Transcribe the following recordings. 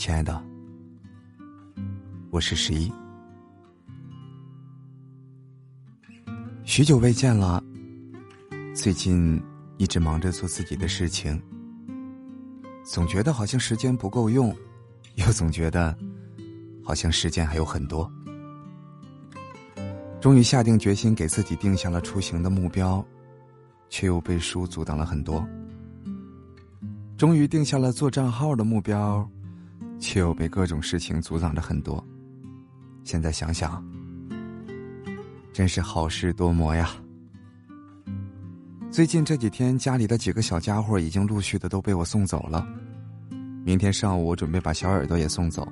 亲爱的，我是十一，许久未见了。最近一直忙着做自己的事情，总觉得好像时间不够用，又总觉得好像时间还有很多。终于下定决心，给自己定下了出行的目标，却又被书阻挡了很多。终于定下了做账号的目标，却又被各种事情阻挡着很多。现在想想，真是好事多磨呀。最近这几天，家里的几个小家伙已经陆续的都被我送走了。明天上午，我准备把小耳朵也送走。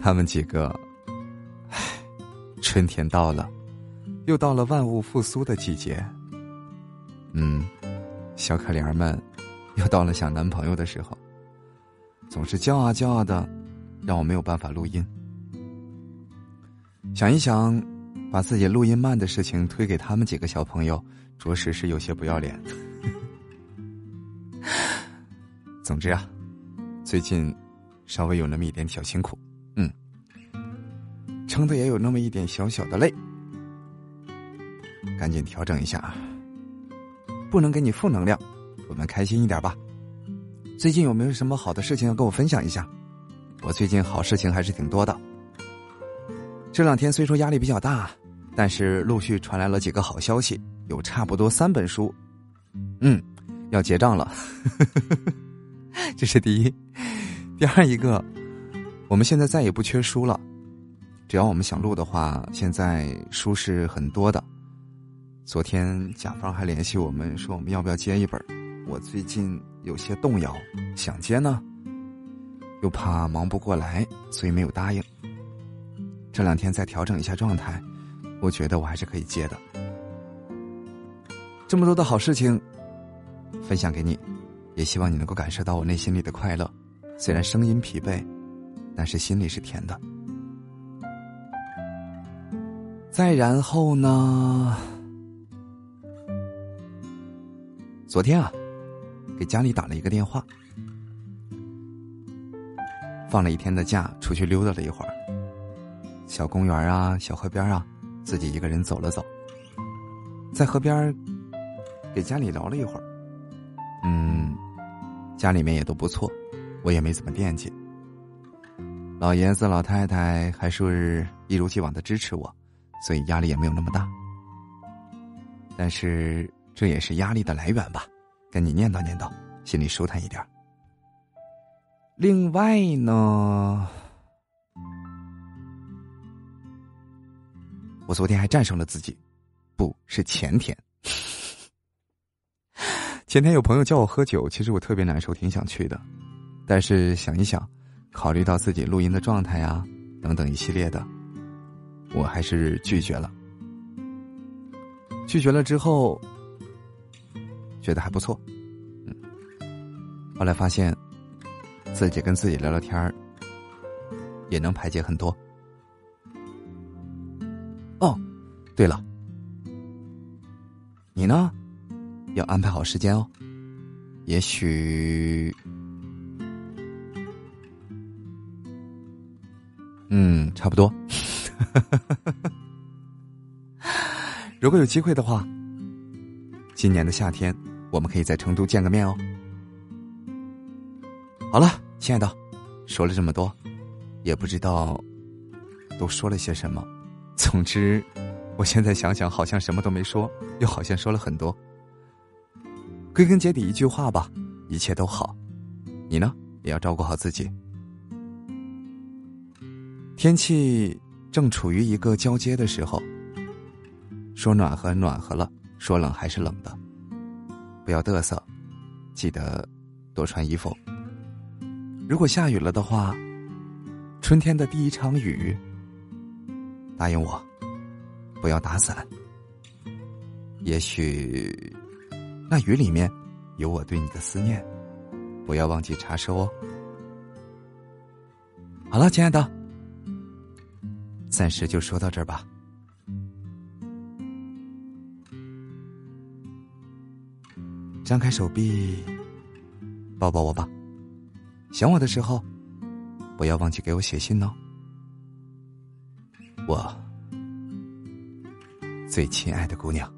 他们几个，唉，春天到了，又到了万物复苏的季节。嗯，小可怜们，又到了想男朋友的时候，总是叫啊叫啊的，让我没有办法录音。想一想。把自己录音慢的事情推给他们几个小朋友，着实是有些不要脸。总之啊，最近稍微有那么一点小辛苦，嗯，撑的也有那么一点小小的累，赶紧调整一下啊，不能给你负能量，我们开心一点吧。最近有没有什么好的事情要跟我分享一下？我最近好事情还是挺多的。这两天虽说压力比较大，但是陆续传来了几个好消息，有差不多三本书，嗯，要结账了。这是第一，第二一个，我们现在再也不缺书了，只要我们想录的话，现在书是很多的。昨天甲方还联系我们说我们要不要接一本，我最近有些动摇，想接呢，又怕忙不过来，所以没有答应。这两天再调整一下状态，我觉得我还是可以接的。这么多的好事情，分享给你，也希望你能够感受到我内心里的快乐。虽然声音疲惫，但是心里是甜的。再然后呢？昨天啊，给家里打了一个电话，放了一天的假，出去溜达了一会儿。小公园啊，小河边啊，自己一个人走了走，在河边给家里聊了一会儿。嗯，家里面也都不错，我也没怎么惦记。老爷子老太太还是一如既往的支持我，所以压力也没有那么大。但是这也是压力的来源吧？跟你念叨念叨，心里舒坦一点。另外呢？我昨天还战胜了自己，不是前天。前天有朋友叫我喝酒，其实我特别难受，挺想去的，但是想一想，考虑到自己录音的状态呀，等等一系列的，我还是拒绝了。拒绝了之后，觉得还不错，嗯。后来发现，自己跟自己聊聊天儿，也能排解很多。哦，对了，你呢？要安排好时间哦。也许，嗯，差不多。如果有机会的话，今年的夏天我们可以在成都见个面哦。好了，亲爱的，说了这么多，也不知道都说了些什么。总之，我现在想想，好像什么都没说，又好像说了很多。归根结底一句话吧，一切都好。你呢，也要照顾好自己。天气正处于一个交接的时候，说暖和暖和了，说冷还是冷的。不要嘚瑟，记得多穿衣服。如果下雨了的话，春天的第一场雨。答应我，不要打伞。也许那雨里面有我对你的思念，不要忘记查收哦。好了，亲爱的，暂时就说到这儿吧。张开手臂，抱抱我吧，想我的时候，不要忘记给我写信哦。我最亲爱的姑娘。